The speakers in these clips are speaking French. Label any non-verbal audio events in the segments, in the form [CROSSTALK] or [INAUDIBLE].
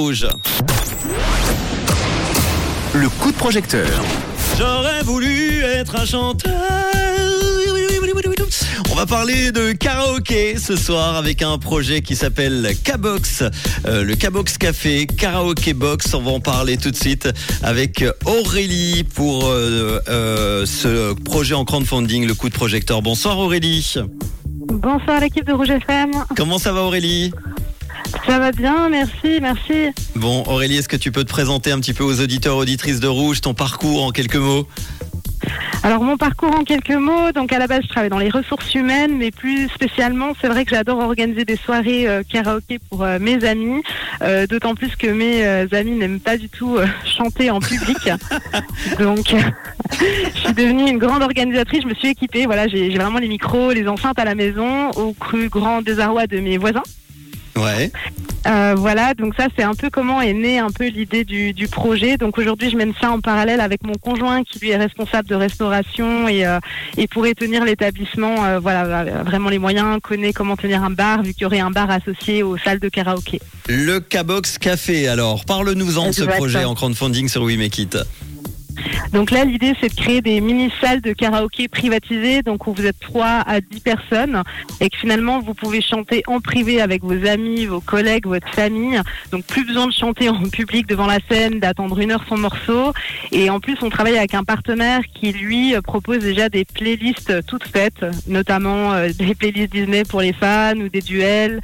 Rouge. Le coup de projecteur. J'aurais voulu être un chanteur. On va parler de karaoké ce soir avec un projet qui s'appelle K-Box, euh, le K-Box Café, Karaoké Box. On va en parler tout de suite avec Aurélie pour euh, euh, ce projet en crowdfunding, le coup de projecteur. Bonsoir Aurélie. Bonsoir l'équipe de Rouge FM. Comment ça va Aurélie? Ça va bien, merci, merci. Bon Aurélie, est-ce que tu peux te présenter un petit peu aux auditeurs, auditrices de Rouge, ton parcours en quelques mots? Alors mon parcours en quelques mots, donc à la base je travaille dans les ressources humaines, mais plus spécialement c'est vrai que j'adore organiser des soirées euh, karaoké pour euh, mes amis, euh, d'autant plus que mes amis n'aiment pas du tout [LAUGHS] chanter en public. [LAUGHS] donc [LAUGHS] je suis devenue une grande organisatrice, je me suis équipée, voilà, j'ai vraiment les micros, les enceintes à la maison, au cru grand désarroi de mes voisins. Ouais. Euh, voilà, donc ça c'est un peu comment est née un peu l'idée du, du projet. Donc aujourd'hui je mène ça en parallèle avec mon conjoint qui lui est responsable de restauration et, euh, et pourrait tenir l'établissement, euh, voilà, vraiment les moyens, connaît comment tenir un bar vu qu'il y aurait un bar associé aux salles de karaoké. Le K-Box Café, alors, parle-nous-en de ce projet en crowdfunding sur We Make It. Donc là l'idée c'est de créer des mini-salles de karaoké privatisées, donc où vous êtes 3 à 10 personnes et que finalement vous pouvez chanter en privé avec vos amis, vos collègues, votre famille. Donc plus besoin de chanter en public devant la scène, d'attendre une heure son morceau. Et en plus on travaille avec un partenaire qui lui propose déjà des playlists toutes faites, notamment euh, des playlists Disney pour les fans ou des duels,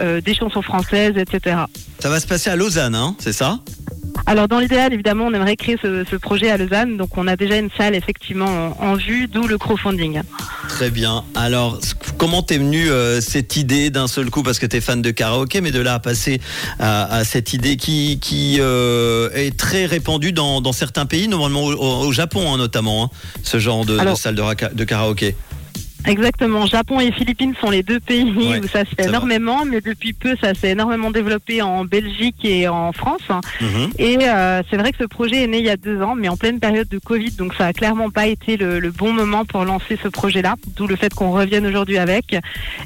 euh, des chansons françaises, etc. Ça va se passer à Lausanne, hein, c'est ça? Alors dans l'idéal, évidemment, on aimerait créer ce, ce projet à Lausanne, donc on a déjà une salle effectivement en, en vue, d'où le crowdfunding. Très bien. Alors, comment t'es venue euh, cette idée d'un seul coup? Parce que t'es fan de karaoké, mais de là à passer à, à cette idée qui, qui euh, est très répandue dans, dans certains pays, normalement au, Japon hein, notamment, hein, ce genre de, salle de karaoké. Exactement. Japon et Philippines sont les deux pays Ouais, où ça se fait va. énormément, mais depuis peu, ça s'est énormément développé en Belgique et en France. Mhm. Et euh, c'est vrai que ce projet est né il y a deux ans, mais en pleine période de Covid, donc ça a clairement pas été le, le bon moment pour lancer ce projet-là, d'où le fait qu'on revienne aujourd'hui avec.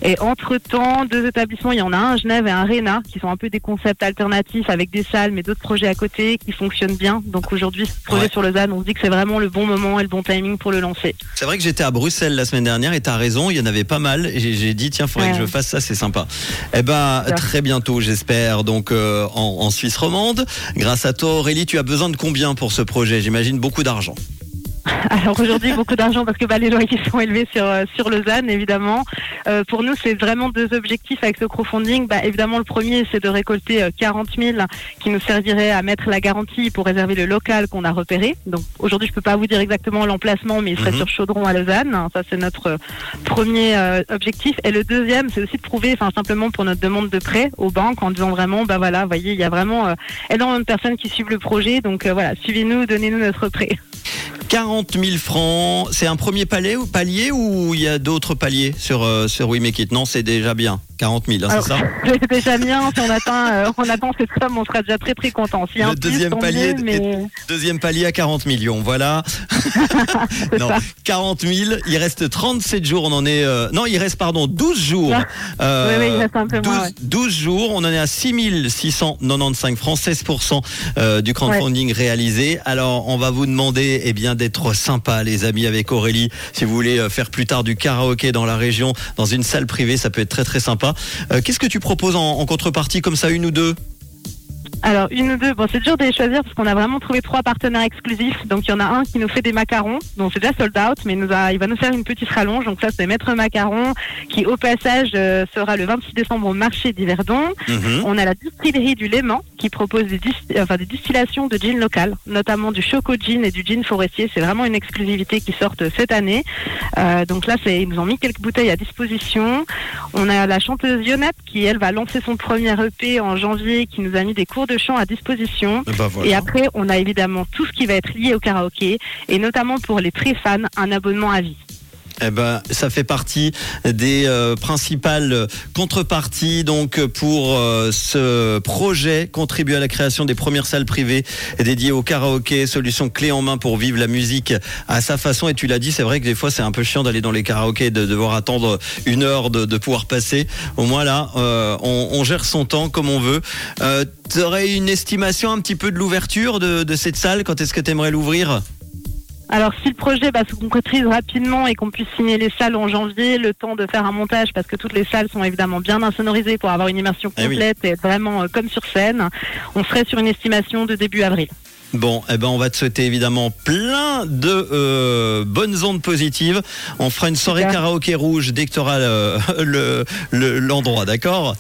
Et entre-temps, deux établissements, il y en a un à Genève et un Réna, qui sont un peu des concepts alternatifs avec des salles, mais d'autres projets à côté qui fonctionnent bien. Donc aujourd'hui, ce projet Ouais. sur Lausanne, on se dit que c'est vraiment le bon moment et le bon timing pour le lancer. C'est vrai que j'étais à Bruxelles la semaine dernière et t'as raison, il y en avait pas mal. J'ai- dit, tiens, faudrait Ouais. que je fasse ça, c'est sympa. Eh ben, très bientôt, j'espère, donc euh, en, en Suisse romande. Grâce à toi, Aurélie, tu as besoin de combien pour ce projet? J'imagine beaucoup d'argent. [LAUGHS] Alors aujourd'hui, beaucoup d'argent parce que bah, les loyers sont élevés sur, euh, sur Lausanne, évidemment. Euh, pour nous, c'est vraiment deux objectifs avec ce crowdfunding. Bah, évidemment, le premier, c'est de récolter euh, 40 000 qui nous servirait à mettre la garantie pour réserver le local qu'on a repéré. Donc aujourd'hui, je peux pas vous dire exactement l'emplacement, mais il serait Mhm. sur Chaudron à Lausanne. Ça, c'est notre euh, premier euh, objectif. Et le deuxième, c'est aussi de prouver, enfin simplement pour notre demande de prêt aux banques en disant vraiment, bah voilà, voyez, il y a vraiment euh, énormément de personnes qui suivent le projet. Donc euh, voilà, suivez-nous, donnez-nous notre prêt. 40 000 francs, c'est un premier palier ou palier ou il y a d'autres paliers sur euh, sur We Make It Non, c'est déjà bien. 40 000, hein, c'est ça [LAUGHS] C'est déjà bien. Si on atteint, euh, on atteint cette somme, on sera déjà très très content. Le plus, deuxième palier mieux, mais Deuxième palier à 40 millions, voilà. [LAUGHS] [LAUGHS] c'est non, ça. 40 000, il reste 37 jours, on en est... euh, non, il reste, pardon, 12 jours. Ah. Euh, Oui, oui, il reste un peu 12, moins, ouais. 12 jours, on en est à 6 695 francs, 16% euh, du crowdfunding réalisé. Alors, on va vous demander eh bien d'être sympa, les amis, avec Aurélie. Si vous voulez faire plus tard du karaoké dans la région, dans une salle privée, ça peut être très très sympa. Euh, Qu'est-ce que tu proposes en, en contrepartie, comme ça, une ou deux? Alors une ou deux, bon c'est dur de les choisir parce qu'on a vraiment trouvé trois partenaires exclusifs. Donc il y en a un qui nous fait des macarons, donc c'est déjà sold out, mais il, nous a, il va nous faire une petite rallonge. Donc ça c'est Maître Macaron qui au passage euh, sera le 26 décembre au marché d'Yverdon. Mhm. On a la distillerie du Léman qui propose des, dis- enfin, des distillations de gin local, notamment du choco gin et du gin forestier. C'est vraiment une exclusivité qui sort cette année. Euh, donc là, ils nous ont mis quelques bouteilles à disposition. On a la chanteuse Yonette qui, elle, va lancer son premier EP en janvier, qui nous a mis des cours de chant à disposition. Eh ben, voilà. Et après, on a évidemment tout ce qui va être lié au karaoké, et notamment pour les très fans, un abonnement à vie. Eh ben, ça fait partie des euh, principales contreparties donc pour euh, ce projet contribuer à la création des premières salles privées dédiées au karaoké, solution clé en main pour vivre la musique à sa façon. Et tu l'as dit, c'est vrai que des fois c'est un peu chiant d'aller dans les karaokés, de devoir attendre une heure de, pouvoir passer. Au moins là, euh, on, gère son temps comme on veut. tu aurais une estimation un petit peu de l'ouverture de, de cette salle? Quand est-ce que tu aimerais l'ouvrir? Alors si le projet bah, se concrétise rapidement et qu'on puisse signer les salles en janvier, le temps de faire un montage parce que toutes les salles sont évidemment bien insonorisées pour avoir une immersion eh complète et être vraiment euh, comme sur scène, on serait sur une estimation de début avril. Bon, eh ben on va te souhaiter évidemment plein de euh, bonnes ondes positives. On fera une soirée karaoké rouge dès que tu auras [LAUGHS] l'endroit, d'accord?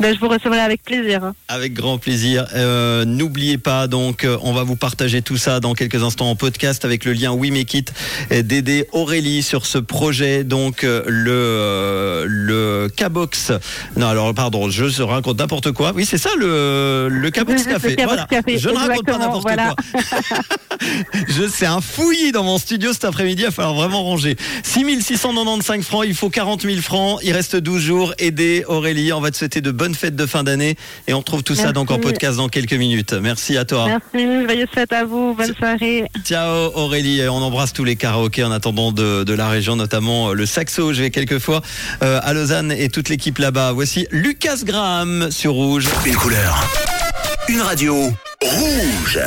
Ben, je vous recevrai avec plaisir. Avec grand plaisir. Euh, n'oubliez pas, donc, euh, on va vous partager tout ça dans quelques instants en podcast avec le lien We Make It d'aider Aurélie sur ce projet. Donc, euh, le, le Cabox. Non, alors, pardon, je raconte n'importe quoi. Oui, c'est ça, le, le Cabox Café. voilà. Je ne raconte pas n'importe quoi. [LAUGHS] je c'est un fouillis dans mon studio cet après-midi. Il va falloir vraiment ranger. 6695 francs, il faut 40 000 francs. Il reste 12 jours. Aider Aurélie. On va te souhaiter de bonnes bonne fête de fin d'année et on trouve tout ça donc en podcast dans quelques minutes. Merci à toi. Merci, joyeuse fête à vous, bonne soirée. Ciao Aurélie, on embrasse tous les karaokés en attendant de, la région, notamment euh, le Saxo, je vais quelquefois euh, à Lausanne et toute l'équipe là-bas. Voici Lucas Graham sur Rouge. Une couleur, une radio, Rouge.